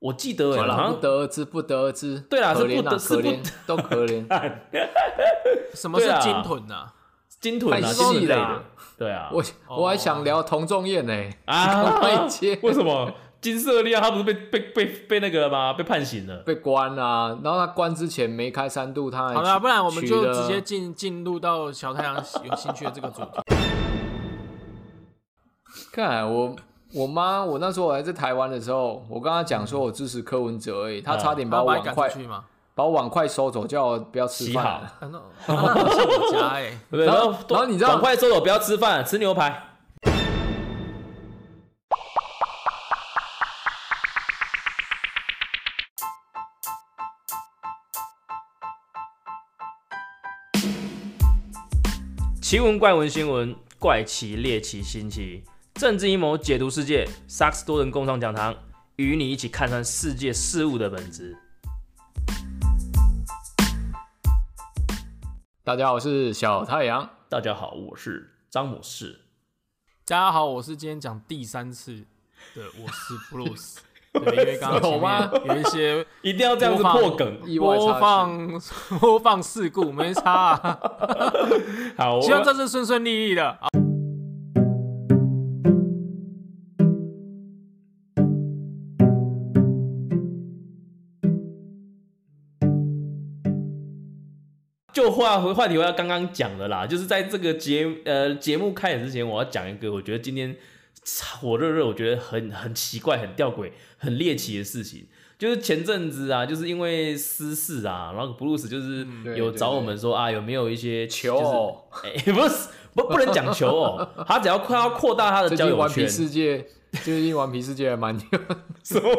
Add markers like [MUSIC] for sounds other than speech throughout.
我记得哎，好像不得而知，不得而知。对啦是可怜啊，不得是不可怜，[LAUGHS] 都可怜。[LAUGHS] 什么是金臀啊？金豚啊类的，对啊，我我还想聊童仲彦呢，[LAUGHS] 啊为什么金色利亚他不是被被被被那个了吗？被判刑了。被关啊，然后他关之前没开三度，他还好啦，不然我们就直接进进入到小太阳有兴趣的这个主题。看我我妈，我那时候我还在台湾的时候，我跟她讲说我支持柯文哲而已，她差点把我碗筷赶出去吗？把我碗筷收走，叫我不要吃洗饭好了。啊 [LAUGHS] 那那好像我家哎，对 [LAUGHS] 不对？然后然后你知道碗筷收走，不要吃饭，吃牛排。奇闻怪闻新闻，怪奇猎奇新奇，政治阴谋解读世界，萨克斯多人共创讲堂，与你一起看穿世界事物的本质。大家好，我是小太阳。大家好，我是张姆士。大家好，我是今天讲第三次的，我是 Bruce。[LAUGHS] 对，因为刚刚前有吗面有一些 [LAUGHS] 一定要这样子破梗。播放 [LAUGHS] 播放事故，没差啊。好，希望这次顺顺利利的。就话回话题，回到刚刚讲的啦，就是在这个节呃节目开始之前，我要讲一个我觉得今天火热热，我觉得很很奇怪、很吊诡、很猎奇的事情。就是前阵子啊，就是因为私事啊，然后布鲁斯就是有找我们说啊，有没有一些求偶，就是哎、不是不不能讲求哦，他只要快要扩大他的交友圈近顽皮，世界，最近顽皮世界还蛮什么。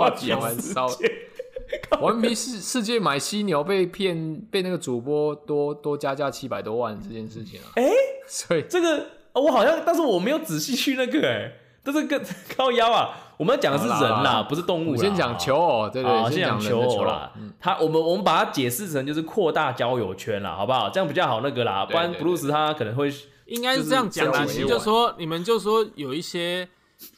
[LAUGHS] 顽皮世世界买犀牛被骗，被那个主播多多加价七百多万这件事情啊，哎、所以这个、哦我好像，但是我没有仔细去那个哎、但是跟 [LAUGHS] 靠腰啊，我们要讲的是人啦，啦不是动物啦。我先讲求偶，对啊，对，先讲求偶啦。嗯，他我们我们把它解释成就是扩大交友圈啦，好不好？这样比较好那个啦，不然布鲁斯他可能会应该是这样讲啦，就是你就说你们就说有一些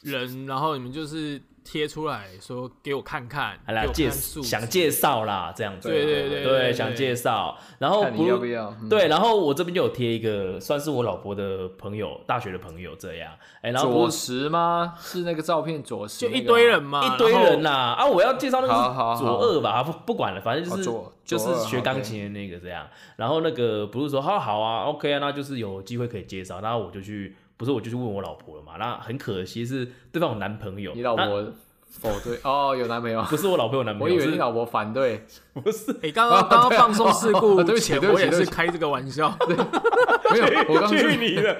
人，然后你们就是贴出来说给我看看，给我好啦介绍想介绍啦，这样子，对对对对，想介绍，然后看布鲁你要不要？嗯，对，然后我这边就有贴一个，算是我老婆的朋友，大学的朋友这样，哎，然后左斯石吗？是那个照片左石就一那个吗，堆人嘛，一堆人啦，啊，我要介绍那个是左二吧，不不管了，反正就是就是学钢琴的那个这样。然后那个不是说好好啊，OK 啊，那就是有机会可以介绍，然后我就去，不是我就去问我老婆了嘛。那很可惜是对方有男朋友，你老婆否对哦，有男朋友，[LAUGHS] 不是我老婆有男朋我友，我以为你老婆反对，[LAUGHS] 不是？你，刚刚刚刚放松事故 [LAUGHS] 哦对不起前，我也是开这个玩笑。没有，我刚去你的！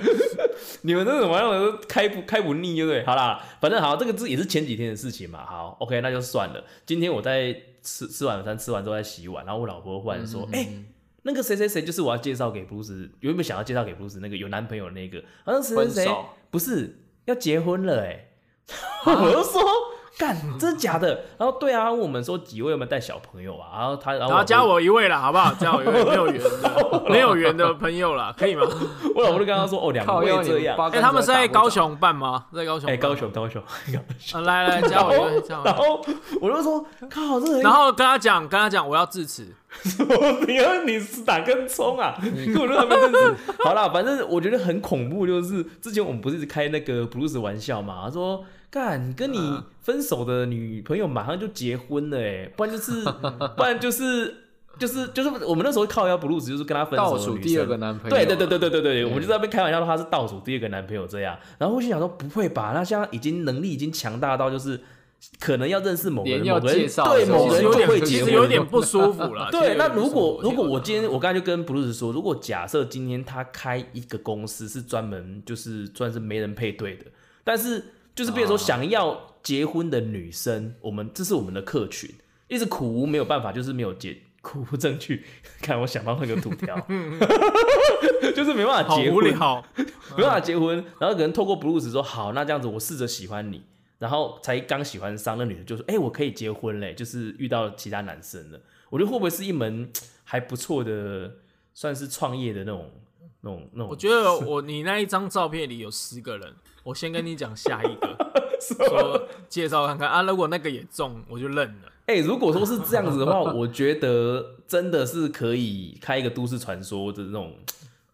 你们这种玩意儿开不开不腻，对不对？好啦，反正好，这个是也是前几天的事情嘛。好，OK，那就算了。今天我在吃吃晚餐，吃完之后在洗碗，然后我老婆忽然说：“哎、那个谁谁谁，就是我要介绍给布鲁斯，原本想要介绍给布鲁斯那个有男朋友的那个，好像谁谁谁，不是要结婚了、哎，[LAUGHS] 我就说。”干，真的假的？然后对啊，问我们说几位有没有带小朋友啊？然后他，然后加我我一位了，好不好？加我一位 [LAUGHS] 没有缘的，没有缘的朋友啦，[LAUGHS] 可以吗？我老婆就跟他说：“哦，两靠位这样。”哎，他们是在高雄。雄办吗？在高雄？哎、高。雄，高雄，高雄。[LAUGHS] 啊，来来，加我一位，加我一位。然后我就说：“靠，这人然后跟他讲，跟他讲，我要致辞。你要你是哪根葱啊？你根本就还没认识。好啦，反正我觉得很恐怖，就是之前我们不是一直开那个布鲁斯玩笑嘛，他说干跟你分手的女朋友马上就结婚了，[LAUGHS] 哎，不然就是不然就是就是就是我们那时候靠腰布鲁斯就是跟他分手倒数第二个男朋友，对对对对对对对，我们就在那边开玩笑说他是倒数第二个男朋友这样，然后我心想说不会吧，那现在已经能力已经强大到就是可能要认识某个人，要某个人介绍对某个人就其实有点，其实会结婚，有点不舒服了。对，那如果如果我今天我刚才就跟布鲁斯说，如果假设今天他开一个公司是专门就是算是没人配对的，但是就是比如说啊想要结婚的女生，我们这是我们的客群，一直苦无没有办法，就是没有结苦无证据。[LAUGHS] 看我想到那个图条，[LAUGHS] 就是没办法好结婚，无聊。[LAUGHS] 没办法结婚，然后可能透过布鲁斯说好，那这样子我试着喜欢你，然后才刚喜欢上，那女的就说，哎、我可以结婚嘞，就是遇到其他男生了。我觉得会不会是一门还不错的，算是创业的那种、那种、那种？我觉得我你那一张照片里有十个人，我先跟你讲下一个，[LAUGHS] 说介绍看看啊。如果那个也中，我就认了。哎、如果说是这样子的话，我觉得真的是可以开一个都市传说的那种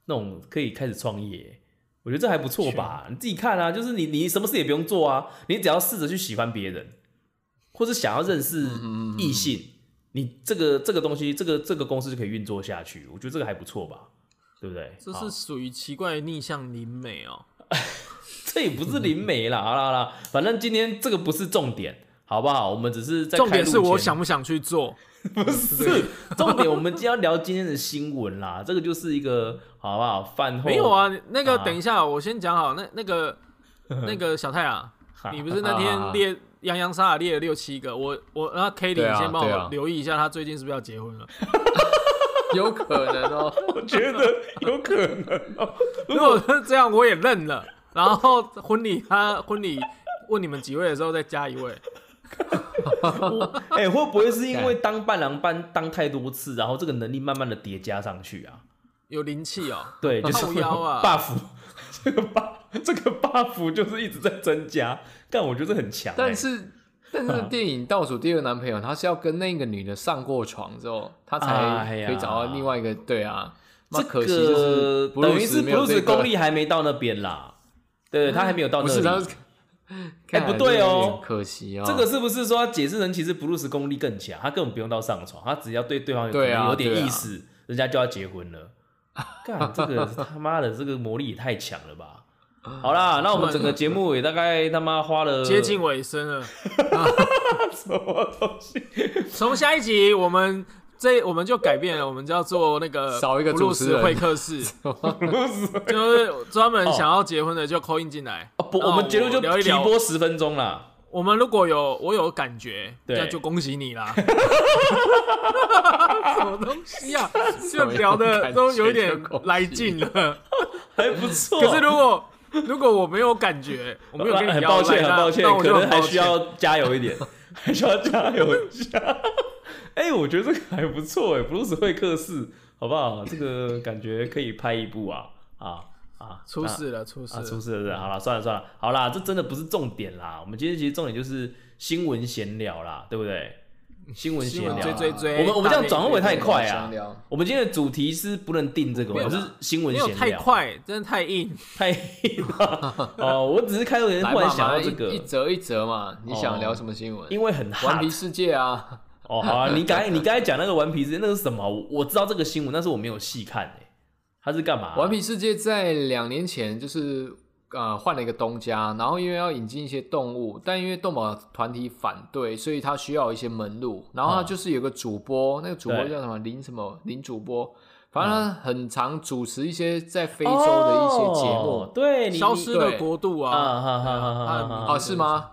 那种可以开始创业。我觉得这还不错吧？你自己看啊，就是你你什么事也不用做啊，你只要试着去喜欢别人，或是想要认识异性，你这个这个东西，这个这个公司就可以运作下去。我觉得这个还不错吧，对不对？这是属于奇怪的逆向灵美哦。这也不是灵媒啦，好啦好啦，反正今天这个不是重点，好不好？我们只是在重点是我想不想去做。[LAUGHS] 不是重点，我们今天要聊今天的新闻啦，这个就是一个好不好？饭后没有，啊，那个啊等一下，我先讲好。那那个 [LAUGHS] 那个小太阳，你不是那天列洋洋洒洒列了六七个？我我让 K 对 y 啊先帮我留意一下，他最近是不是要结婚了？[LAUGHS] 有可能哦。我觉得有可能哦、如果是这样，我也认了。然后婚礼他婚礼问你们几位的时候再加一位，[LAUGHS] 哎、会不会是因为当伴郎班当太多次，然后这个能力慢慢的叠加上去啊？有灵气哦。对，就是 [LAUGHS] buff，[LAUGHS] 这个 buff 这个 buff 就是一直在增加，但我觉得很强、欸。但是，但是电影倒数第二个男朋友，他是要跟那个女的上过床之后，他才可以找到另外一个。对啊，那这可惜就是个等于是没有 Bruce 功力还没到那边啦，对他还没有到不是他那里。，看不对哦可惜哦。这个是不是说解释人其实布鲁斯功力更强，他根本不用到上床，他只要对对方有对啊有点意思，人家就要结婚了。[LAUGHS] 干这个他妈的这个魔力也太强了吧！好啦，那我们整个节目也大概他妈花了接近尾声了。[LAUGHS] [LAUGHS] 什么东西？从下一集我们这我们就改变了，我们叫做那个少一个布鲁斯主持 [LAUGHS] 会客室，就是专门想要结婚的就 call in 进来。哦不，我们节目就提聊一聊播十分钟啦。我们如果有我有感觉，那就恭喜你啦。[LAUGHS] 什么东西啊？就聊的都有点来劲了。还不错。可是如果如果我没有感觉，我没有跟你很抱歉，抱歉，可能还需要加油一点，还需要加油一下。[LAUGHS] 哎、我觉得这个还不错哎，布鲁斯会客室，好不好？这个感觉可以拍一部啊啊啊！出事了，出事啊，出。事了是，好了，算了算了，好啦，这真的不是重点啦。我们今天其实重点就是新闻闲聊啦，对不对？新闻闲聊啊，追追追，我们我们这样转会不会太快啊？我们今天的主题是不能定这个，没有我们是新闻没有闲聊，太快，真的太硬。太硬了哦。我只是开头前来忽然想到这个一，折一折嘛，你哦想聊什么新闻？因为很顽皮世界啊，哦。好啊，你刚才你刚才讲那个顽皮世界那个是什么？我我知道这个新闻，但是我没有细看诶，他是干嘛？顽皮世界在两年前就是呃换了一个东家，然后因为要引进一些动物，但因为动保团体反对，所以他需要一些门路。然后他嗯就是有个主播，那个主播叫什么林什么林主播，反正他很常主持一些在非洲的一些节目哦对，消失的国度啊，啊是？吗？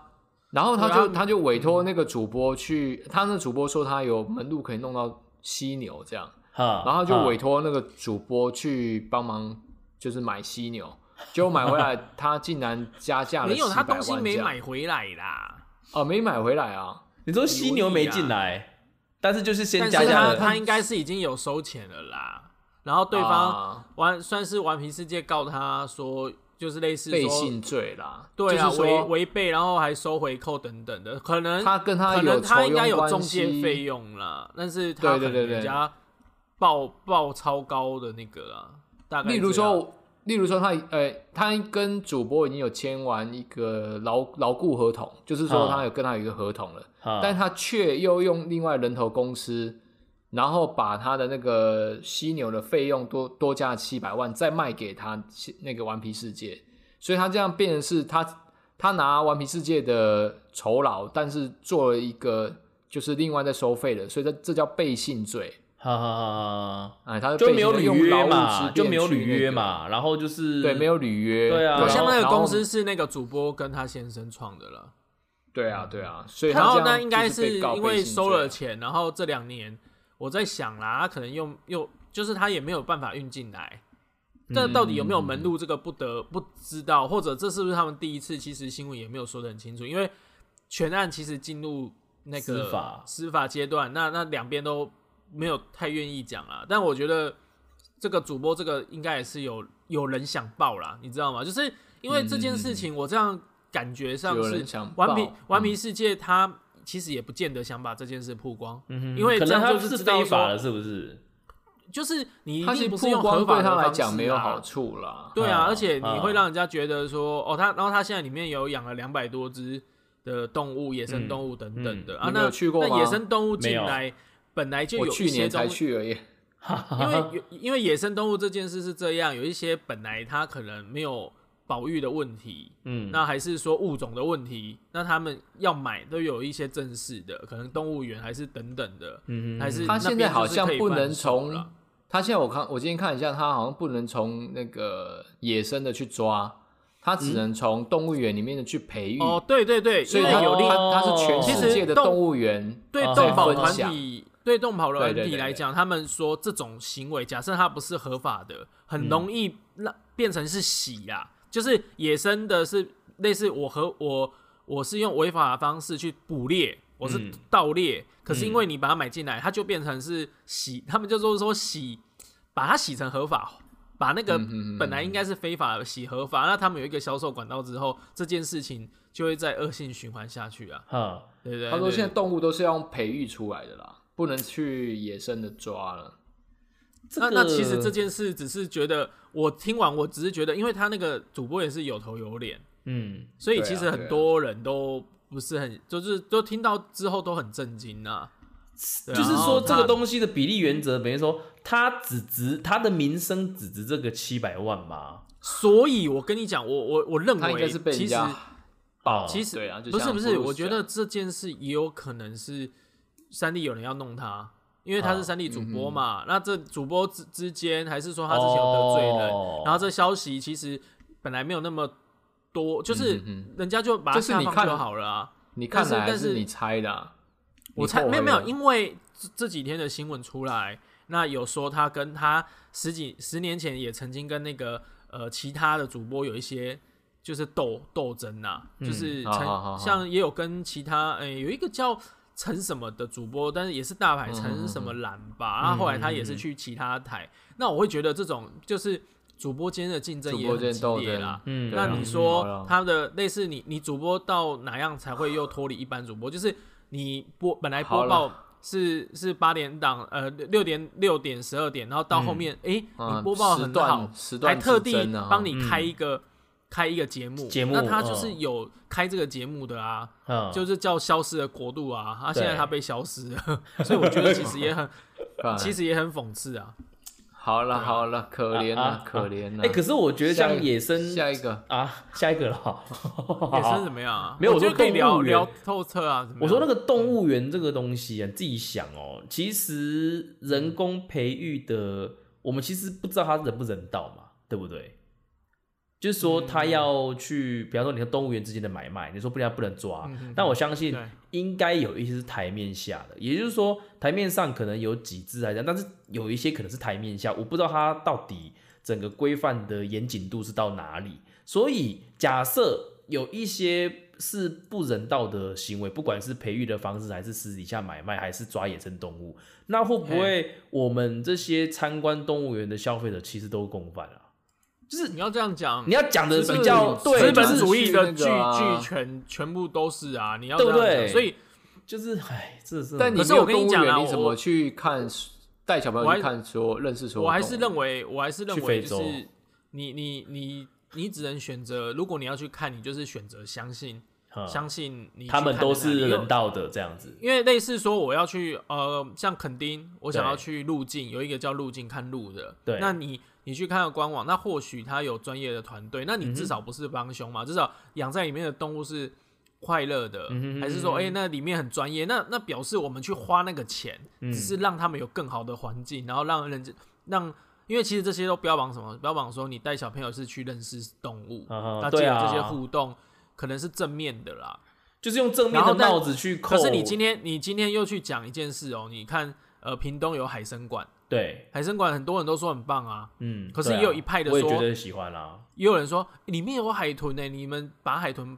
然后他就他就委托那个主播去，他那主播说他有门路可以弄到犀牛这样，然后就委托托那个主播去帮忙，就是买犀牛，结果买回来他竟然加价了没有，他东西没买回来啦。哦，没买回来啊，你说犀牛没进来，但是就是先加价了，他应该是已经有收钱了啦。然后对方啊。玩算是顽皮世界告他说，就是类似说背信罪啦，对啊就是违违背，然后还收回扣等等的，可能他跟他可能他应该有中介费用啦，但是他可能对对对对。人家报报超高的那个啦，大概例如说，例如说他呃，他跟主播已经有签完一个牢牢固合同，就是说嗯他有跟他有一个合同了。哈但他却又用另外人头公司，然后把他的那个犀牛的费用多多加了七百万，再卖给他那个顽皮世界，所以他这样变成是他他拿顽皮世界的酬劳，但是做了一个就是另外在收费的，所以这这叫背信罪。哈哈哈哈，哎，他就没有履约嘛，嘛，就没有履约，嘛，然后就是对，没有履约，对啊好像那个公司是那个主播跟他先生创的了，对啊，对啊，所以然后那应该是因为收了钱，然后这两年我在想啦，他可能又又就是他也没有办法运进来，那到底有没有门路，这个不得不知道，或者这是不是他们第一次？其实新闻也没有说的很清楚，因为全案其实进入那个司法司法阶段，那那两边都没有太愿意讲啦。但我觉得这个主播这个应该也是有有人想报啦，你知道吗？就是因为这件事情，我这样感觉上是想顽皮报顽皮世界他其实也不见得想把这件事曝光，嗯因为可能他这样就是非法的，是不是？就是你一定不是用曝光合法的对他来讲没有好处啦。对啊，啊而且你啊会让人家觉得说，哦，他然后他现在里面有养了两百多只的动物，野生动物等等的、啊。那去过吗那野生动物进来本来就我有一些去年才，去而已。因为有因为野生动物这件事是这样，有一些本来它可能没有保育的问题，嗯，那还是说物种的问题，那他们要买都有一些正式的，可能动物园还是等等的，嗯哼还是他现在好像不能从他现在我看我今天看一下，他好像不能从那个野生的去抓，他只能从动物园里面的去培育。哦，对对对，所以他有利哦它它是全世界的动动物园对哦动保团体，对动保团对对对对。体来讲，他们说这种行为，假设它不是合法的，很容易让变成是洗啦，就是野生的是类似我和我我是用违法的方式去捕猎，我是嗯。盗猎，可是因为你把它买进来，它就变成是洗，他们就说说洗，把它洗成合法。把那个本来应该是非法的洗合法，那他们有一个销售管道之后，这件事情就会在恶性循环下去啊，哈，对不对？他说现在动物都是要用培育出来的啦，不能去野生的抓了。这那那其实这件事只是觉得，我听完我只是觉得，因为他那个主播也是有头有脸，嗯，所以其实很多人都不是很，就是都听到之后都很震惊啊。就是说这个东西的比例原则，等于说他只值他的名声只值这个七百万吗？所以我跟你讲，我我我认为应该是被其实其实对啊，就不是不是，我觉得这件事也有可能是三 D 有人要弄他。因为他是哦三 D 主播嘛，那这主播之之间，还是说他之前有得罪人，哦。然后这消息其实本来没有那么多，就是嗯嗯人家就把它就是你看下放就好了啊。你看来是是你猜的啊、我猜没有没有，因为这这几天的新闻出来，那有说他跟他十几十年前也曾经跟那个呃其他的主播有一些就是斗斗争呐，就是像也有跟其他诶、有一个叫陈什么的主播，但是也是大牌嗯陈什么蓝吧，然后后来他也是去其他台，那我会觉得这种就是主播间的竞争也很激烈啦。嗯，那你说他的类似你你主播到哪样才会又脱离一般主播？就是你播本来播报是是八点档，呃六点六点十二点，然后到后面诶，嗯你播报很好段，时还特地帮你开一个开一个节目，节目那他就是嗯有开这个节目的啊，嗯，就是叫《消失的国度》啊，他现在他被消失了，[LAUGHS] 所以我觉得其实也很 [LAUGHS] 其实也很讽刺啊。好了好了，可怜啊了可怜了。哎，可是我觉得像野生下一个啊，下一个了，[LAUGHS] 野生怎么样啊？没有我觉得可以我说动物园聊聊透彻啊。我说那个动物园这个东西啊，自己想哦，其实人工培育的，我们其实不知道它人不人道嘛，对不对？就是说他要去，比方说你和动物园之间的买卖，你说不然不能抓，但我相信应该有一些是台面下的，也就是说台面上可能有几只来讲，但是有一些可能是台面下，我不知道它到底整个规范的严谨度是到哪里。所以假设有一些是不人道的行为，不管是培育的方式，还是私底下买卖，还是抓野生动物，那会不会我们这些参观动物园的消费者其实都共犯啊？就是你要这样讲，你要讲的比较主对，资本主义的巨巨全全部都是啊，你要对不这样讲对所以就是唉，这是但你可是我跟你讲啊你怎我么去看带小朋友去看说认识说？我还是认为，我还是认去非洲。为就是你你你你只能选择，如果你要去看，你就是选择相信嗯。相信你他们都是人道的这样子。因为类似说我要去呃，像垦丁，我想要去路径，有一个叫路径看路的，对。那你你去看个官网，那或许他有专业的团队，那嗯你至少不是帮凶嘛，至少养在里面的动物是快乐的，还是说哎、诶那里面很专业，那那表示我们去花那个钱，嗯只是让他们有更好的环境，然后让人家让。因为其实这些都标榜什么？标榜说你带小朋友是去认识动物，那借对啊有这些互动，可能是正面的啦。就是用正面的帽子去扣。可是你今天你今天又去讲一件事哦，你看呃屏东有海参馆，对，海参馆很多人都说很棒啊，嗯，可是也有一派的说我也觉得喜欢啦。也有人说里面有海豚呢、你们把海豚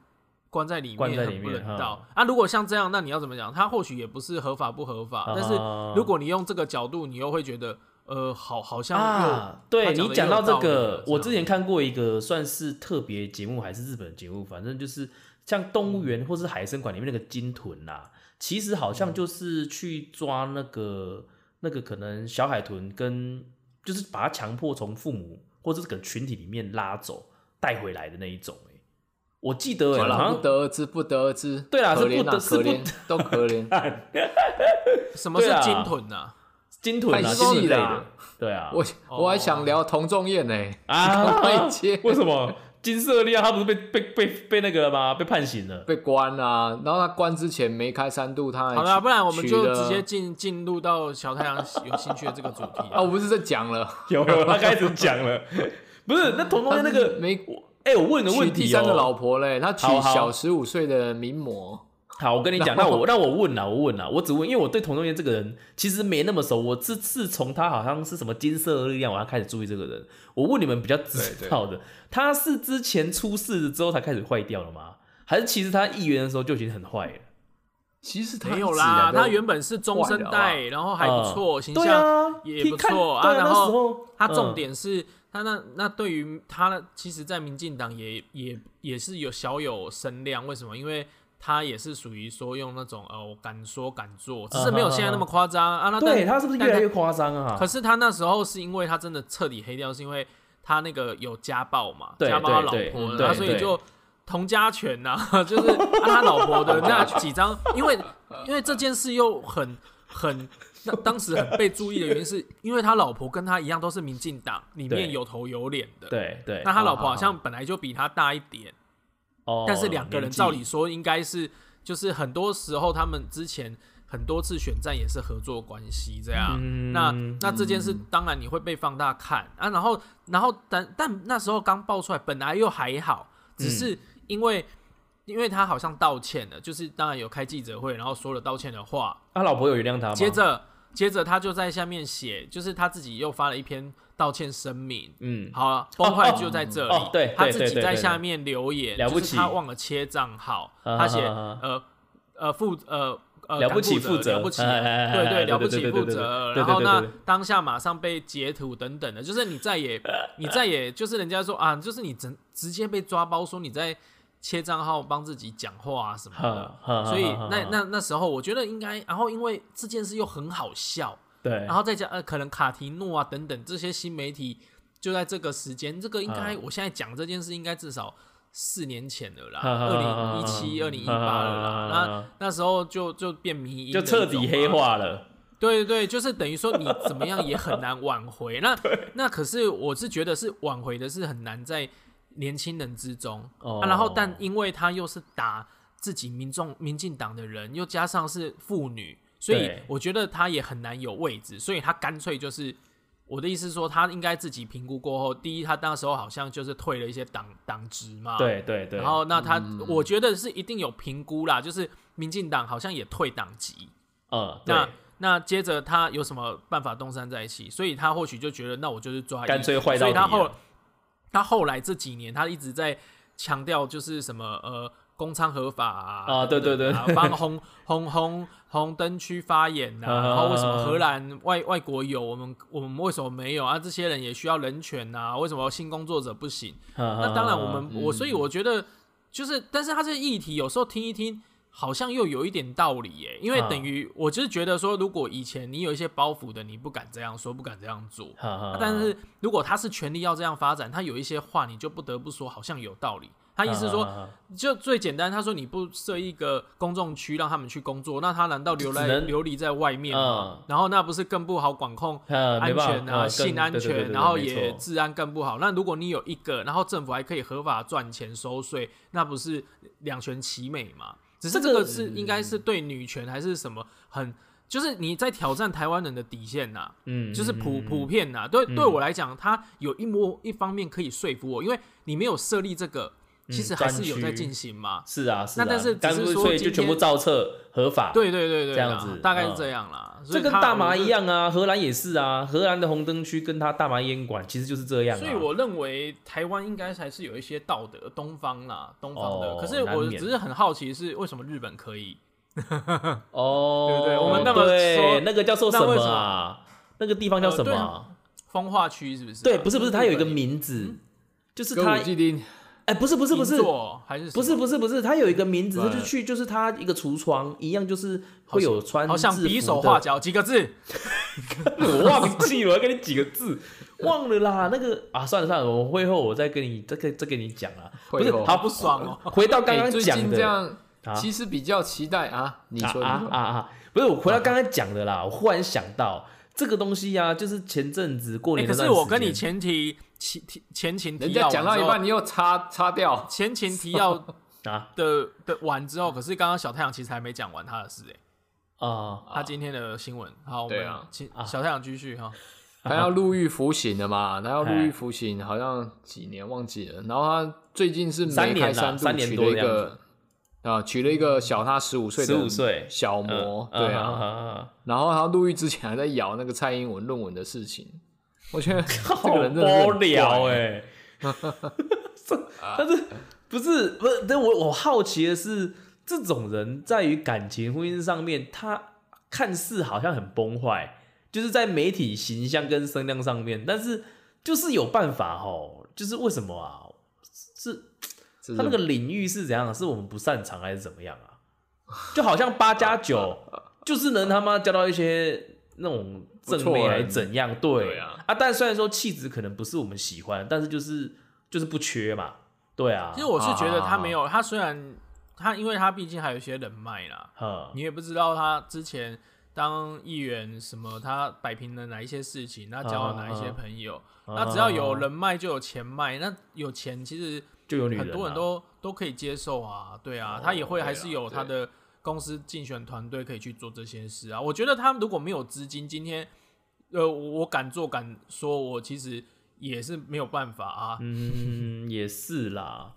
关在里面很不人道啊。如果像这样，那你要怎么讲？它或许也不是合法不合法，啊但是如果你用这个角度，你又会觉得呃好好像对你讲到这个，我之前看过一个算是特别节目还是日本节目，反正就是像动物园或是海参馆里面那个金豚啦、其实好像就是去抓那个那个可能小海豚跟，就是把它强迫从父母或者是个群体里面拉走带回来的那一种、欸。我记得、欸、好啦，不得而知，不得而知。对啦是可怜啊，不得是不可怜，都可怜。[LAUGHS] 什么是对啊金豚啊？金豚啊太之类的对啊，我我还想聊童仲彦呢，啊 [LAUGHS] 快接为什么金色利亚他不是被被被被那个了吗？被判刑了。被关啊，然后他关之前没开三度，他还好啦，不然我们就直接进进入到小太阳有兴趣的这个主题啊，[LAUGHS] 我不是在讲了，有 [LAUGHS] 有，他开始讲了，[LAUGHS] 不是那童中间那个，没哎、我问个问题第三个老哦。婆嘞，他娶小十五岁的名模，好，我跟你讲，那我那我问了，我问了，我只问，因为我对童中间这个人其实没那么熟，我自自从他好像是什么金色力量，我要开始注意这个人。我问你们比较知道的，他是之前出事之后才开始坏掉了吗？还是其实他议员的时候就已经很坏了？其实他没有啦，他原本是中生代，然后还不错，形象啊，也不错啊。然后他重嗯点是他那那对于他的，其实，在民进党也也也是有小有声量。为什么？因为他也是属于说用那种呃，我敢说敢做，只是没有现在那么夸张啊。那对他是不是但越来越夸张啊？可是他那时候是因为他真的彻底黑掉，是因为他那个有家暴嘛，对家暴他老对婆，对然后所以就童家权呐、[LAUGHS] 就是按他老婆的 [LAUGHS] 那几张，因为因为这件事又很很。那当时很被注意的原因，是因为他老婆跟他一样都是民进党里面有头有脸的。对对，那他老婆好好像本来就比他大一点，哦，但是两个人照理说应该是，就是很多时候他们之前很多次选战也是合作关系这样。嗯那那这件事当然你会被放大看啊，然后然后但但那时候刚爆出来，本来又还好，只是因为、因为他好像道歉了，就是当然有开记者会，然后说了道歉的话，他老婆有原谅他吗？接着接着他就在下面写，就是他自己又发了一篇道歉声明。嗯，好了，崩坏就在这里。哦对他自己在下面留言，了不起就是他忘了切账号，啊他写呃呃负呃呃了不起敢负负责了不起，对对了不起负责。然后那当下马上被截图等等的，就是你再也你再也就是人家说啊，就是你直直接被抓包说你在切账号帮自己讲话啊什么的。所以那那那时候我觉得应该，然后因为这件事又很好笑，对，然后再加呃，可能卡提诺啊等等这些新媒体，就在这个时间，这个应该、嗯我现在讲这件事应该至少四年前了啦，二零一七、二零一八了啦。那那那时候就就变迷因，就彻底黑。化了。对对对，就是等于说你怎么样也很 [LAUGHS] 难挽回。那那可是我是觉得是挽回的是很难在年轻人之中、哦。啊，然后但因为他又是打自己民众民进党的人，又加上是妇女，所以我觉得他也很难有位置，所以他干脆就是我的意思是说，他应该自己评估过后，第一，他那时候好像就是退了一些党党职嘛，，对对对，然后那他、我觉得是一定有评估啦，就是民进党好像也退党籍，嗯，那，那接着他有什么办法东山再起？所以他或许就觉得，那我就是抓干脆坏到所以他后他后来这几年，他一直在强调就是什么呃公仓合法啊，啊对对对帮红红红红灯区发言呐、[LAUGHS] 啊然后为什么荷兰外外国有，我们我们为什么没有啊？这些人也需要人权呐、为什么性工作者不行？那 [LAUGHS] 那当然，我们我嗯所以我觉得就是，但是他这个议题有时候听一听，好像又有一点道理耶。因为啊等于我就是觉得说，如果以前你有一些包袱的，你不敢这样说，不敢这样做。哈但是如果他是权力要这样发展，他有一些话你就不得不说，好像有道理。他意思是说，就最简单，他说你不设一个公众区让他们去工作，那他难道留来只能流离在外面吗？嗯然后那不是更不好管控安安全啊、性安全，然后也治治安更不好。那如果你有一个，然后政府还可以合法赚钱收税，那不是两全其美吗？只是这个是应该是对女权还是什么很，就是你在挑战台湾人的底线呐、嗯就是普普遍呐、对对我来讲，它有一模一方面可以说服我，因为你没有设立这个，其实还是有在进行嘛。是啊是啊，那但是只是说今所以就全部天照册合法，对对对对，这样子大概是嗯这样啦。所这跟大麻一样啊，荷兰也是啊，荷兰的红灯区跟他大麻烟馆其实就是这样啊。所以我认为台湾应该还是有一些道德，东方啦，东方的。哦可是我只是很好奇，是为什么日本可以？[LAUGHS] 哦，对不对我们那么对说那个叫做什么啊？那个地方叫什么？风化区是不是啊？对，不是不是，它有一个名字，就是歌它哎，不是不是不是还是不是不是不是，他有一个名字，他就去就是他一个橱窗一样，就是会有穿好像制服比手画脚几个字，[LAUGHS] 我忘记了，我要跟你几个字，[LAUGHS] 忘了啦。那个啊，算了算了，我会后我再跟你再跟再跟你讲啊。不是，会后好不爽哦。回到刚刚讲的其实比较期待啊。你说啊啊啊啊！不是，我回到刚刚讲的啦，我忽然想到这个东西啊，就是前阵子过年可是我跟你前提前提前情提人家要讲到一半，你又擦擦掉，前情提要 [LAUGHS] 啊的的完之后，可是刚刚小太阳其实还没讲完他的事哎、啊他今天的新闻。好，我们对啊请啊小太阳继续哈。他要入狱服刑了嘛？他要入哎狱服刑，好像几年忘记了。然后他最近是三年啦梅开三度娶了一个啊，娶了一个小他十五岁的15岁小模，嗯对啊。啊，然后他入狱之前还在咬那个蔡英文论文的事情，我觉得这好个人真的是很无聊怪哎、这但是不是不是？但我我好奇的是，这种人在于感情婚姻上面，他看似好像很崩坏，就是在媒体形象跟声量上面，但是就是有办法哦，就是为什么啊？是是他那个领域是怎样？是我们不擅长还是怎么样啊？就好像八加九，[LAUGHS] 就是能他妈交到一些那种正妹还是怎样？对对啊啊，但虽然说气质可能不是我们喜欢，但是就是就是不缺嘛，对啊。其实我是觉得他没啊有，他虽然他因为他毕竟还有一些人脉啦，哈你也不知道他之前当议员什么，他摆平了哪一些事情，他交了哪一些朋友。啊那只要有人脉就有钱脉，那有钱其实就有女人啊，很多人都都可以接受啊，对啊，哦他也会还是有他的公司竞选团队可以去做这些事啊。我觉得他们如果没有资金，今天呃，我敢做敢说，我其实也是没有办法啊。嗯，也是啦。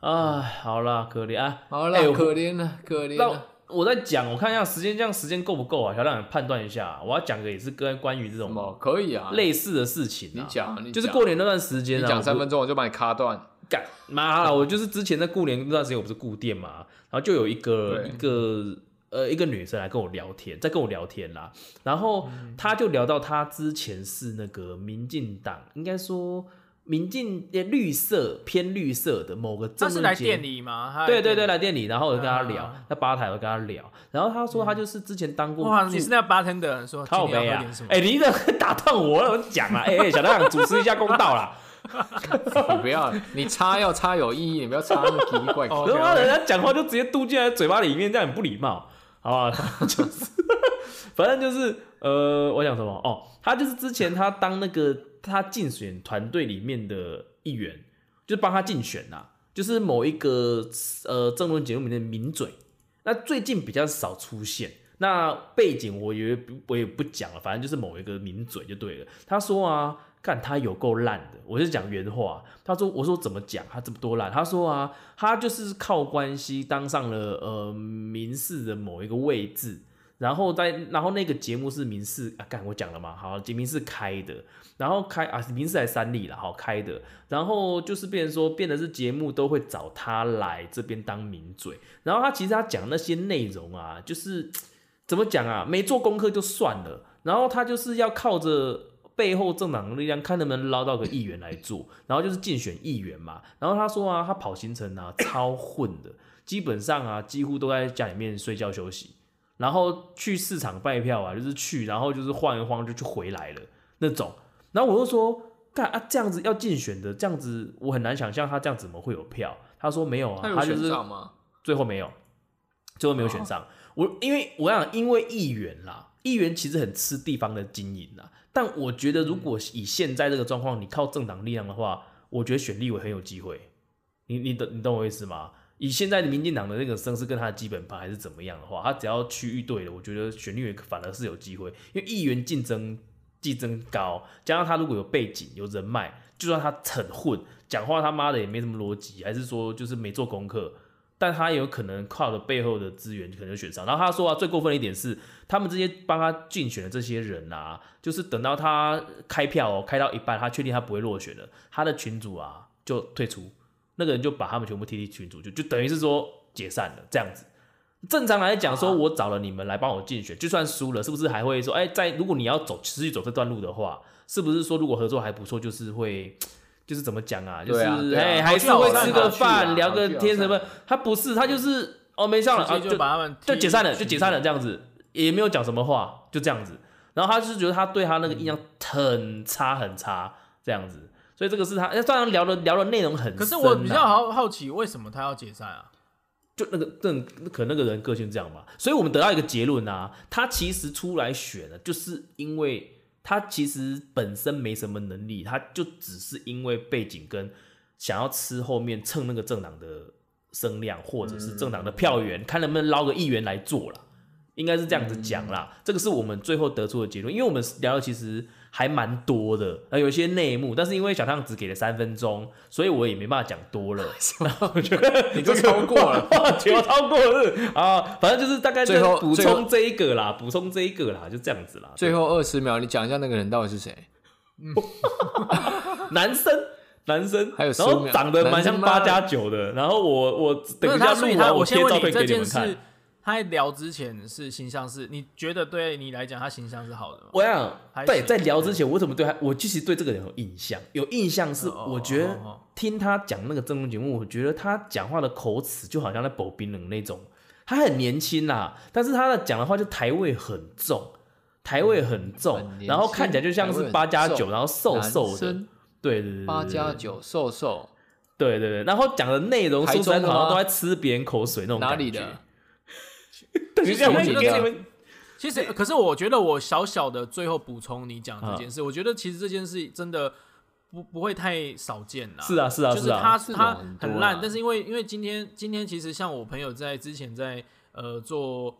啊，好啦，可怜啊。好了，可怜了，可怜那了。我在讲，我看一下时间，这样时间够不够啊？小亮判断一下。我要讲的也是跟关于这种什么可以啊？类似的事情、啊。你讲，你就是讲过年那段时间你啊，我讲三分钟，我就把你卡断。干妈了！我就是之前在过年那段时间，我不是顾店嘛，然后就有一个一个呃一个女生来跟我聊天，在跟我聊天啦，然后她就聊到她之前是那个民进党，应该说民进呃绿色偏绿色的某个他是来店里吗？他对对对，来店里，然后我就跟他聊啊，在吧台我跟他聊，然后他说他就是之前当过哇，你是那 bartender 说今靠背啊天要喝点什，么？哎，你怎么打断我了？我讲啊，哎哎，小亮主持一下公道啦。你不要，你插要插有意义，你不要插那么奇怪。哦他 OK，OK 妈人家讲话就直接嘟进来嘴巴里面，这样很不礼貌，好不好？[LAUGHS] 就是，[LAUGHS] 反正就是，呃，我讲什么？哦，他就是之前他当那个他竞选团队里面的一员，就是帮他竞选呐，就是某一个呃政论节目里面的名嘴。那最近比较少出现。那背景我也不我也不讲了，反正就是某一个名嘴就对了。他说啊，看他有够烂的，我是讲原话。他说，我说怎么讲，他这么多烂？他说啊，他就是靠关系当上了呃民事的某一个位置，然后在然后那个节目是民事啊，干我讲了嘛，好，民视开的，然后开啊民视还三立了，好开的，然后就是变成说变的是节目都会找他来这边当名嘴，然后他其实他讲那些内容啊，就是 [TSK] 怎么讲啊，没做功课就算了，然后他就是要靠着。背后政党的力量，看能不能捞到个议员来做，然后就是竞选议员嘛。然后他说啊，他跑行程啊，超混的，基本上啊，几乎都在家里面睡觉休息，然后去市场拜票啊，就是去，然后就是晃一晃就就回来了那种。然后我就说，干啊，这样子要竞选的，这样子我很难想象他这样子怎么会有票。他说没有啊，他就是？最后没有，最后没有选上。我因为我想，因为议员啦，议员其实很吃地方的经营啦。但我觉得，如果以现在这个状况，你靠政党力量的话，我觉得选立委很有机会。你你懂你懂我意思吗？以现在的民进党的那个声势跟他的基本盘还是怎么样的话，他只要区域对了，我觉得选立委反而是有机会，因为议员竞争竞争高，加上他如果有背景有人脉，就算他很混，讲话他妈的也没什么逻辑，还是说就是没做功课，但他有可能靠着背后的资源可能就选上。然后他说啊，最过分的一点是，他们这些帮他竞选的这些人啊，就是等到他开票哦，开到一半，他确定他不会落选了，他的群主啊就退出，那个人就把他们全部踢踢群主，就就等于是说解散了这样子。正常来讲，说我找了你们来帮我竞选，就算输了，是不是还会说，哎，在如果你要走持续走这段路的话，是不是说如果合作还不错，就是会就是怎么讲啊，就是哎、还是会吃个饭，聊个天什么。他不是，他就是哦没上了啊，直接就把他们踢就解散了，就解散了这样子，也没有讲什么话，就这样子。然后他就是觉得他对他那个印象很差很差这样子，所以这个是他，哎当然聊的聊的内容很深啊、可是我比较好好奇，为什么他要解散啊？就那个那可能那个人个性这样吧，所以我们得到一个结论啊，他其实出来选的，就是因为他其实本身没什么能力，他就只是因为背景跟想要吃后面蹭那个政党的声量，或者是政党的票源，看能不能捞个议员来做了。应该是这样子讲啦，这个是我们最后得出的结论，因为我们聊的其实还蛮多的，呃，有一些内幕，但是因为小胖只给了三分钟，所以我也没办法讲多了。[LAUGHS] 然后我觉得 [LAUGHS] 你就超过了，话题要超过了啊，反正就是大概就最后补充这一个啦，补充这一个啦，就这样子啦。最后二十秒，你讲一下那个人到底是谁？[LAUGHS] 男生。男生，还有15然后长得蛮像八加九的，然后我我等一下录完我贴照片给你们看。，他在聊之前是形象是，你觉得对你来讲他形象是好的吗？我想对，在聊之前，我怎么对他？我其实对这个人有印象，有印象是哦我觉得听他讲那个政论节目，我觉得他讲话的口齿就好像在保冰冷那种。他很年轻啦，但是他的讲的话就台味很重，台味很重，很然后看起来就像是八加九，然后瘦瘦的，对对对对，八加九瘦瘦，对对对，然后讲的内容台说实在中好像都在吃别人口水那种感觉哪里的？等一下，我其实我觉得其实，可是我觉得我小小的最后补充你讲啊这件事，我觉得其实这件事真的不不会太少见啦。是啊是啊就是啊，他他这种很烂，但是因为因为今天今天其实像我朋友在之前在呃做，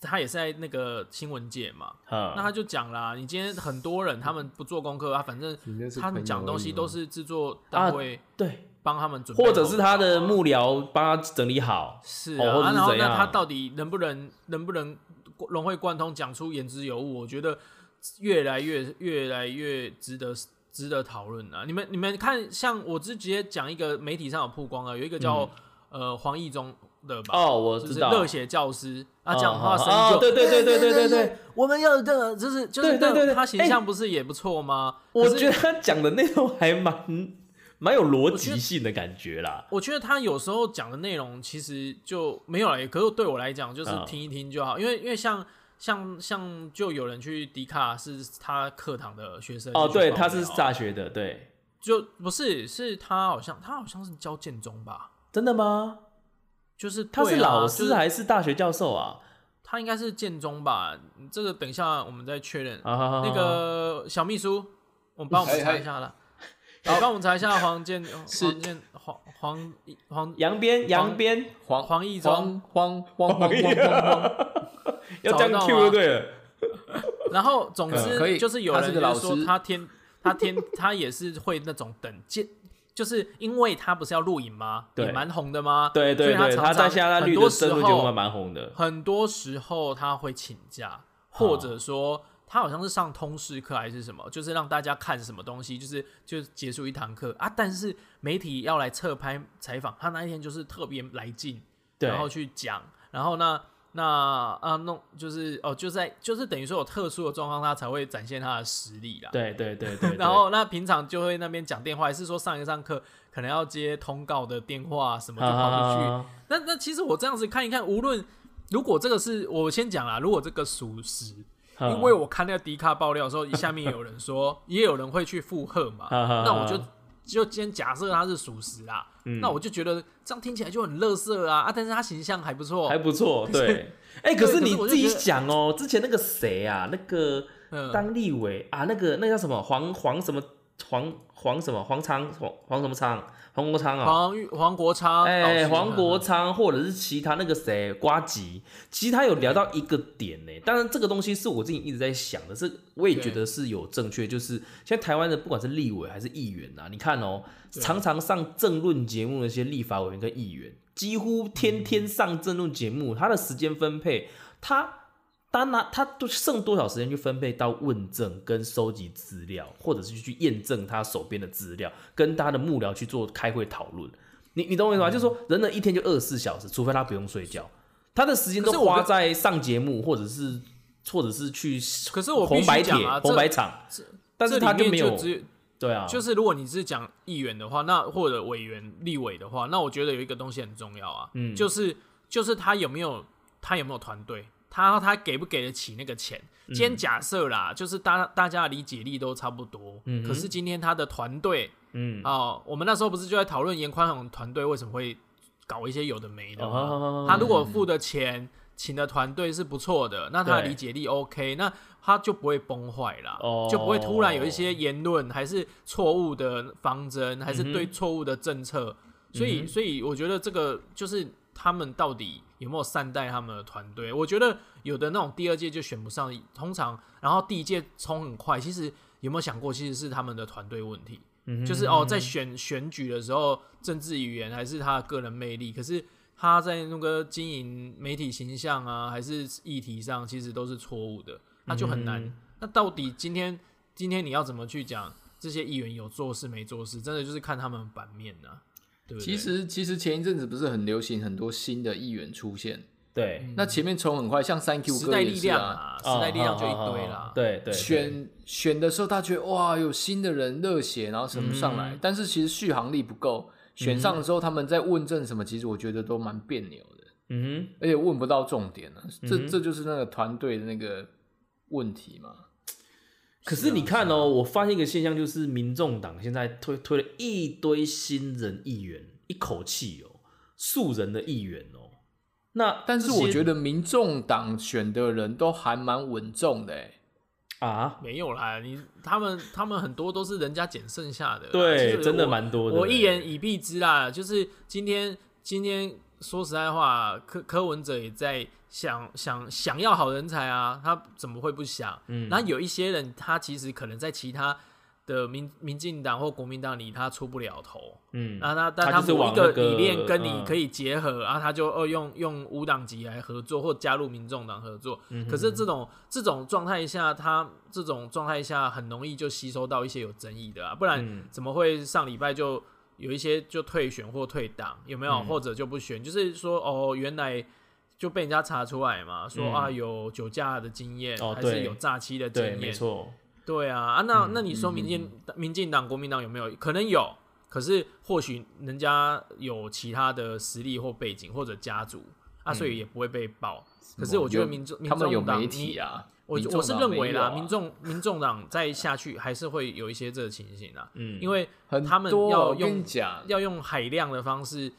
他也是在那个新闻界嘛，啊那他就讲啦，你今天很多人他们不做功课啊，反正他们讲东西都是制作单位对，帮他们准备，或者是他的幕僚帮他整理好，是啊，然后那他到底能不能能不能融会贯通，讲出言之有物？我觉得越来越越来越值得值得讨论啊！你们你们看，像我直接讲一个媒体上有曝光啊，有一个叫、呃黄义中的吧，嗯哦，我知道，热血教师，啊讲话哦声音就、哦对对对对对对对，我们要这个就是就是对对对他形象不是也不错吗？我觉得他讲的内容还蛮蛮有逻辑性的感觉啦。我觉得他有时候讲的内容其实就没有了，可是对我来讲就是嗯听一听就好，因为因为像像像就有人去迪卡是他课堂的学生哦，去对，他是大学的，对，就不是是他好像他好像是教建中吧，真的吗？就是他是老师就是还是大学教授啊？他应该是建中吧？这个等一下我们再确认。啊，那个小秘书，我们帮我们查一下啦。你帮我们查一下黄建是黄建黄黄黄杨边杨边黄黄义中，黄黄黄黄黄 [LAUGHS] 要这样 Q 吗就对了。[LAUGHS] 然后总之就是有人就说他天他天他也是会那种等见，就是因为他不是要录影吗？也蛮红的吗？对对对，所以他在常下那绿很多时的争论节目候还蛮红的。很多时候他会请假，或者说他好像是上通识课还是什么，就是让大家看什么东西，就是就结束一堂课啊。但是媒体要来侧拍采访，他那一天就是特别来劲，对，然后去讲，然后那那啊弄就是哦，就在就是等于说有特殊的状况，他才会展现他的实力啦。对对对对，然后那平常就会那边讲电话，还是说上一上课可能要接通告的电话什么就跑出去。啊那那其实我这样子看一看，无论如果这个是我先讲啦，如果这个属实，啊因为我看那个迪卡爆料的时候，下面有人说，[LAUGHS] 也有人会去附和嘛，啊那我就就先假设他是属实啦，嗯那我就觉得这样听起来就很乐色啊啊！但是他形象还不错，还不错，对。哎，可是你自己想哦，之前那个谁啊，那个嗯，当立委啊，那个那叫什么黄黄什么黄黄什么？黄昌黄黄什么昌？黄国昌啊，黄玉黄国昌，哎，黄国嗯昌或者是其他那个谁瓜吉，其实他有聊到一个点呢。当然，这个东西是我自己一直在想的，是我也觉得是有正确，就是现在台湾的不管是立委还是议员啊，你看哦，对常常上政论节目的一些立法委员跟议员，几乎天天上政论节目，他的时间分配，他。他拿他都剩多少时间去分配到问政跟收集资料，或者是去验证他手边的资料，跟他的幕僚去做开会讨论。你你懂我意思吗？就是说，人的一天就二十四小时，除非他不用睡觉，他的时间都花在上节目，或者是或者是去可是我红白帖、讲啊，这红白场，但是他就没有只对啊，就是如果你是讲议员的话，那或者委员、立委的话，那我觉得有一个东西很重要啊，嗯。就是就是他有没有他有没有团队，他他给不给得起那个钱。今天假设啦，就是大大家的理解力都差不多，嗯可是今天他的团队嗯，哦，我们那时候不是就在讨论严宽宏团队为什么会搞一些有的没的吗？哦他如果付的钱，请的团队是不错的，那他的理解力 OK，那他就不会崩坏啦，哦。就不会突然有一些言论还是错误的方针，还是对错误的政策。所以，嗯所以我觉得这个就是他们到底有没有善待他们的团队？我觉得有的那种第二届就选不上，通常然后第一届冲很快，其实有没有想过，其实是他们的团队问题？嗯就是哦，在选选举的时候，政治语言还是他的个人魅力，可是他在那个经营媒体形象啊，还是议题上，其实都是错误的，那就很难。嗯那到底今天今天你要怎么去讲这些议员有做事没做事？真的就是看他们版面呐、对不对？其实其实前一阵子不是很流行很多新的议员出现，对，那前面冲很快，像三 Q 时代力哥也是啊。量啊，时代力量就一堆啦。哦对对，选选的时候，他觉得哇，有新的人热血，然后什么上来，嗯但是其实续航力不够。选上的时候，他们在问政什么，其实我觉得都蛮别扭的，嗯哼而且问不到重点了、这、嗯哼这就是那个团队的那个问题嘛。哼。可是你看哦，我发现一个现象，就是民众党现在推推了一堆新人议员，一口气哦，素人的议员哦。那但是我觉得得民众党选的人都还蛮稳重的、欸，啊，没有啦，你他们他们很多都是人家捡剩下的对，真的我蛮多的。我一言以蔽之啦，就是今天今天说实在话，柯柯文哲也在想想想要好人才啊，他怎么会不想？嗯。然后有一些人，他其实可能在其他的民民进党或国民党里，他出不了头。嗯，那他但他就是某一个理念跟你嗯可以结合，然后他就呃用用无党籍来合作，或加入民众党合作。嗯可是这种这种状态下，他这种状态下很容易就吸收到一些有争议的啊，不然嗯。怎么会上礼拜就有一些就退选或退党，有没有？嗯。或者就不选，就是说哦，原来就被人家查出来嘛，说、嗯。啊有酒驾的经验，哦还是有诈欺的经，验，没错，对啊，啊，那、嗯那你说民进、民进党、国民党有没有？可能有，可是或许人家有其他的实力或背景或者家族啊，所以也不会被爆。可是我觉得民众、民众党媒体你啊，我我是认为啦，民众民众党再下去还是会有一些这个情形啦，嗯，因为他们多要用要用海量的方式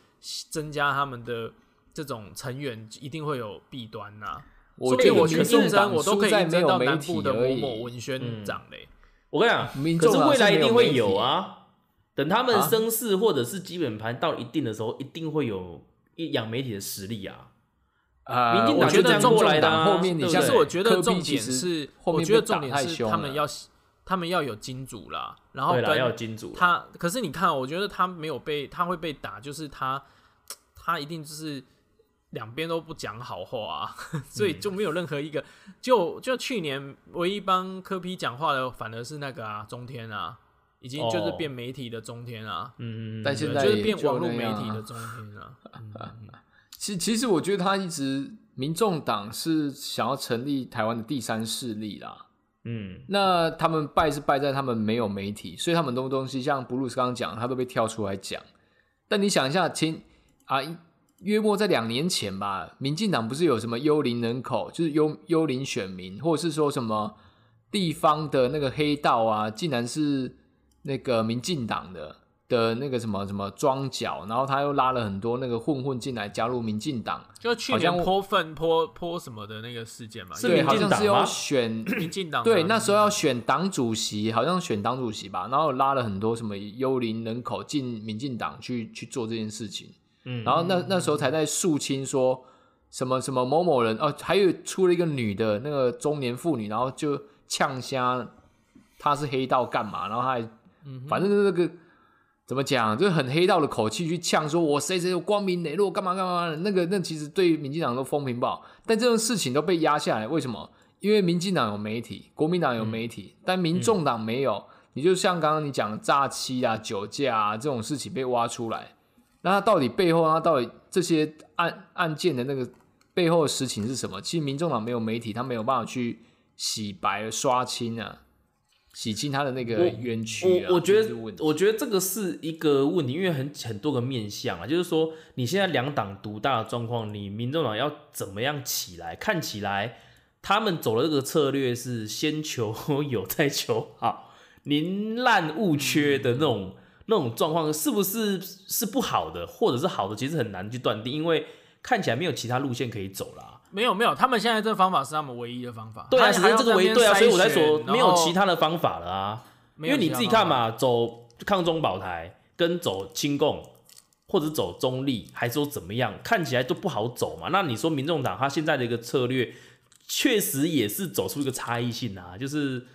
增加他们的这种成员，一定会有弊端呐。我所以我去觉得我都可以输在应征到南部的某某文宣嗯长嘞。我跟你讲，民众党可是未来一定会有啊。等他们啊声势或者是基本盘到一定的时候，一定会有一养媒体的实力啊。呃，民进我党就这样觉得中过来的啊后面其实我觉得重点是，我觉得重点是他们要他们要有金主啦，然后对啦，要金主啊。他，可是你看，我觉得他没有被他会被打，就是他他一定就是两边都不讲好话啊，[LAUGHS] 所以就没有任何一个就就去年唯一帮科批讲话的，反而是那个啊中天啊，已经就是哦变媒体的中天啊，嗯，嗯嗯但现在就是变网络媒体的中天啊，嗯嗯其其实我觉得他一直民众党是想要成立台湾的第三势力啦。嗯。那他们败是败在他们没有媒体，所以他们很多东西像布鲁斯刚刚讲，他都被跳出来讲。但你想一下，前啊约莫在两年前吧，民进党不是有什么幽灵人口，就是幽幽灵选民，或者是说什么地方的那个黑道啊，竟然是那个民进党的的那个什么什么庄脚，然后他又拉了很多那个混混进来加入民进党，就去好像年泼粪泼泼什么的那个事件嘛，对，是民好像是要进党吗选 [COUGHS] 民进党对，那时候要选党主席，好像选党主席吧，然后拉了很多什么幽灵人口进民进党去去做这件事情，嗯，然后那那时候才在肃清说什么什么某某人哦，还有出了一个女的那个中年妇女，然后就呛瞎她是黑道干嘛，然后还嗯反正那个怎么讲，就是很黑道的口气去呛说我谁谁有光明磊落干嘛干嘛的，那个那其实对民进党都风评不好，但这种事情都被压下来，为什么？因为民进党有媒体，国民党有媒体，但民众党没有。你就像刚刚你讲的诈欺啊、酒驾啊这种事情被挖出来，那他到底背后，他到底这些案案件的那个背后的实情是什么？其实民众党没有媒体，他没有办法去洗白刷清啊。洗清他的那个冤屈啊。我我觉得我觉得这个是一个问题，因为很很多个面向啊，就是说你现在两党独大的状况，你民众党要怎么样起来？看起来他们走的这个策略是先求 [LAUGHS] 有再求好，宁滥勿缺的那种、那种状况，是不是是不好的，或者是好的？其实很难去断定，因为看起来没有其他路线可以走啦。没有没有，他们现在这个方法是他们唯一的方法。对啊，只是这个唯一对啊，所以我才说没有其，他的方法了啊。因为你自己看嘛，走抗中保台跟走亲共，或者走中立，还是说怎么样，看起来都不好走嘛。那你说民众党他现在的一个策略，确实也是走出一个差异性啊，就是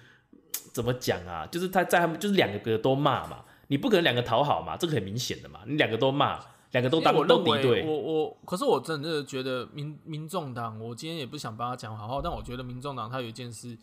怎么讲啊，就是他在他们就是两个个都骂嘛，你不可能两个讨好嘛，这个很明显的嘛，你两个都骂，两个都当都敌对，我我，可是我真的觉得民民众党，我今天也不想帮他讲好话，但我觉得民众党他有一件事，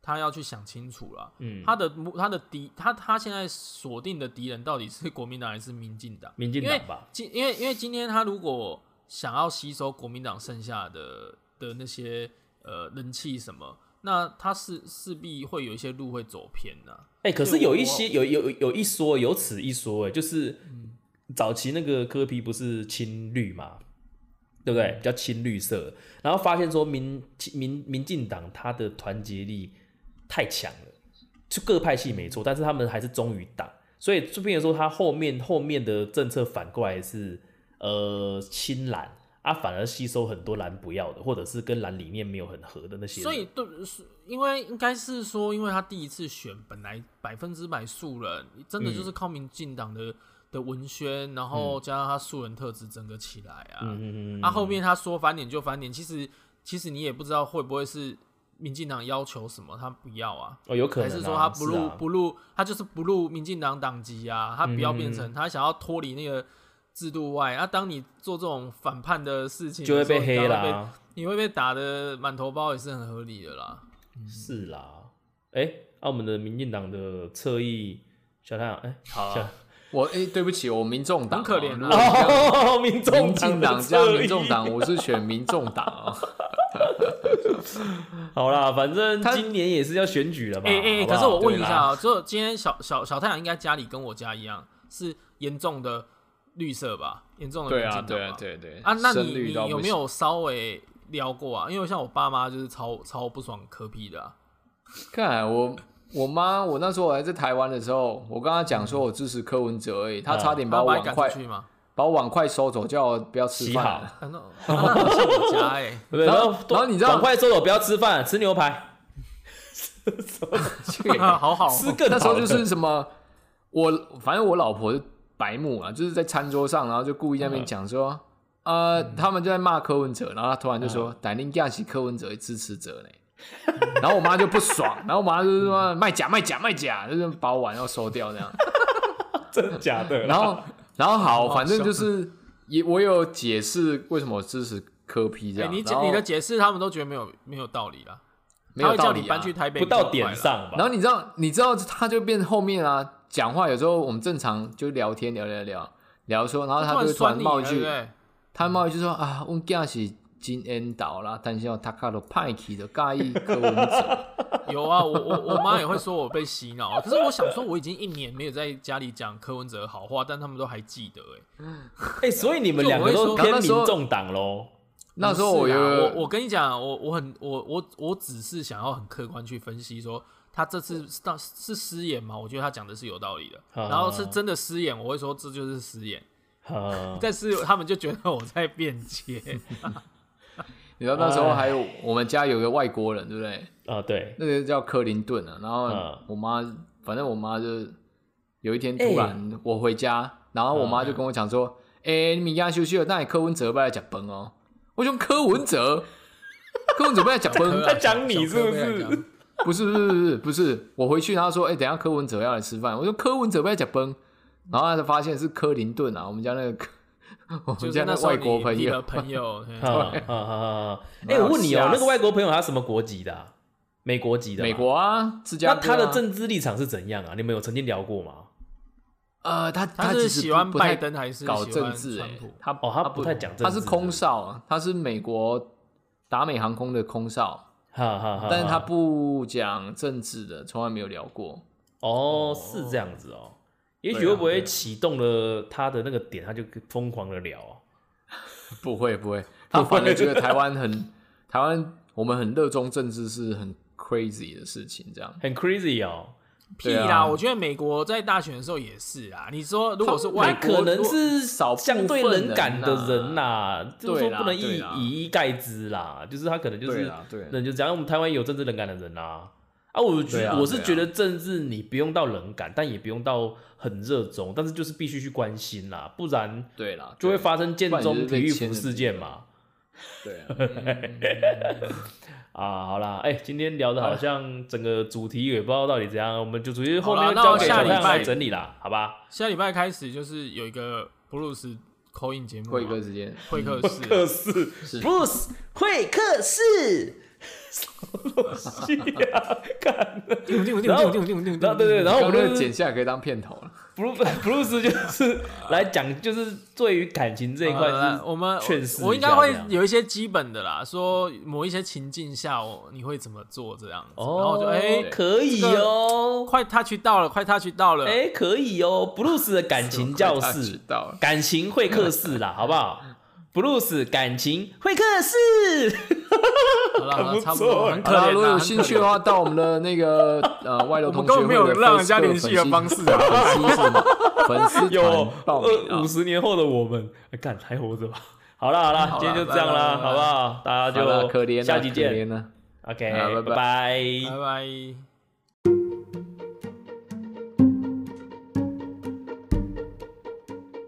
他要去想清楚了。嗯，他的目他的敌他他现在锁定的敌人到底是国民党还是民进党？民进党吧，今因为因为今天他如果想要吸收国民党剩下的的那些呃人气什么，那他势势必会有一些路会走偏的、哎、可是有一些有有有一说，有此一说，哎，就是嗯早期那个科批不是青绿嘛，对不对？比较青绿色，然后发现说民民民进党他的团结力太强了，就各派系没错，但是他们还是忠于党，所以就变成说他后面后面的政策反过来是呃青蓝啊，反而吸收很多蓝不要的，或者是跟蓝理念没有很合的那些，所以对，是因为应该是说，因为他第一次选，本来百分之百素人，真的就是靠民进党的、的文宣，然后加上他素人特质整个起来啊。嗯嗯嗯嗯，那、后面他说翻脸就翻脸，其实其实你也不知道会不会是民进党要求什么，他不要啊，哦有可能、啊，还是说他不入、啊不入，他就是不入民进党党籍啊，他不要变嗯成、他想要脱离那个制度外。啊，当你做这种反叛的事情的就会，被黑啦。你会被打的满头包也是很合理的啦。是啦，哎、啊，我们的民进党的侧翼小太阳，哎、好小我哎、对不起，我民众党、很可怜民众民进党加民众党，我是选民众党啊。[LAUGHS] 好啦，反正今年也是要选举了嘛。哎可是我问一，下啊，就今天小小小太阳应该家里跟我家一样，是严重的绿色吧？严重的对啊，对啊吧，对对啊，那深你你有没有稍微聊过啊？因为像我爸妈就是超超不爽科批的、啊，看我我妈，我那时候我还在台湾的时候，我跟她讲说我支持柯文哲而已，她差点把我碗筷？把我碗筷收走，叫我不要吃饭了。啊那 [LAUGHS] 那好像我家哎、对不对？然后然后然后你知道碗筷收走，不要吃饭，吃牛排，[LAUGHS] [LAUGHS] 好好吃更那时候就是什么，我反正我老婆是白目啊，就是在餐桌上，然后就故意在那边讲说，呃，他们就在骂柯文哲，然后他突然就说，逮林架起柯文哲的支持者呢。然后我妈就不爽，然后我妈就是说卖假卖假卖假，就是把我碗要收掉这样。[LAUGHS] 真的假的？然后然后好，反正就是也我有解释为什么我支持柯批这哎、样。你你的解释他们都觉得没有没有道理啦，没有道理、啊、叫你搬去台北不到。点上吧？然后你知道，你知道他就变后面啊，讲话有时候我们正常就聊天聊聊聊聊说，然后他就会突然冒一句？他冒一句说啊，我囝是金恩岛啦，但是要，他卡都派奇的介意柯文哲，[LAUGHS] [LAUGHS] 有啊，我我我妈也会说我被洗脑，可是我想说，我已经一年没有在家里讲柯文哲好话，但他们都还记得、欸，哎、[LAUGHS] 所以你们两个都偏民众党喽？那时候我我我跟你讲，我我很我我我只是想要很客观去分析说。他这次是到是失言吗？我觉得他讲的是有道理的。啊然后是真的失言，我会说这就是失言。啊，[LAUGHS] 但是他们就觉得我在辩解。[LAUGHS] 你知道那时候还有我们家有个外国人，对不对？啊，对，那个叫克林顿啊，然后嗯我妈，反正我妈就有一天哎突然我回家，然后我妈就跟我讲说：“哎、你明天休息了，那你柯文哲不要来讲崩哦。”我说柯文哲，柯文哲不要来讲崩，[LAUGHS] 在讲你是不是不是不是不是不是，我回去他说：“哎、等一下柯文哲要来吃饭。”我说：“柯文哲不要讲崩。”然后他就发现是柯林顿啊，我们家那个我们家那外国朋友朋友，[LAUGHS] 对啊啊啊啊！哎、然后我问你哦、那个外国朋友他什么国籍的、啊？美国籍的。美国啊，芝加那哥、啊。他的政治立场是怎样啊？你们有曾经聊过吗？呃，他他是喜欢拜登还是搞政治、欸川普？？哦，他不太讲政治，他是空少啊，他是美国达美航空的空少，哈哈哈。但是他不讲政治的，从来没有聊过。哦是这样子哦，也许会不会启动了他的那个点，他就疯狂的聊哦。不会不会，他 [LAUGHS] 反而觉得台湾很台湾，我们很热衷政治是很 crazy 的事情，这样。很 crazy 哦。屁啦！我觉得美国在大选的时候也是啊。你说如果是外国，他可能是少相对冷感的人人呐，就是说不能以以一概之啦，就是他可能就是对啦对啦人就这样。我们台湾有政治冷感的人啦，啊，我我是觉得政治你不用到冷感，但也不用到很热衷，但是就是必须去关心啦，不然对啦，就会对发生建中体育服事件嘛。对啊，[LAUGHS] 啊，好啦，哎、今天聊的好像整个主题也不知道到底怎样，我们就主题后面交给下礼拜整理啦，好吧？下礼拜开始就是有一个布鲁斯口音节目，会客时间，会客室。Bruce 会客室，什么东西呀？看叮叮叮然后叮叮叮叮，然后对对，然后我们就剪下来可以当片头了。Bruce Bruce 就是来讲，就是对于感情这一块我们我应该会有一些基本的啦，说某一些情境下我你会怎么做这样子，然后就哎、可以哦，快 touch 到了，快 touch 到了，哎，可以哦，Bruce 的感情教室，[LAUGHS] 感情会客室啦，好不好？Bruce 感情会客室，好了差不多，错很可好啦，如果有兴趣的，话，到我们的那个呃外流我们同学会的根本没有让人家联系的方式啊粉丝什么粉五啊。十年后的我们，哎干还活着吧？[LAUGHS] 好了好了，今天就这样啦，拜拜拜拜好不好？大家，就下期见。，OK，拜拜。拜拜。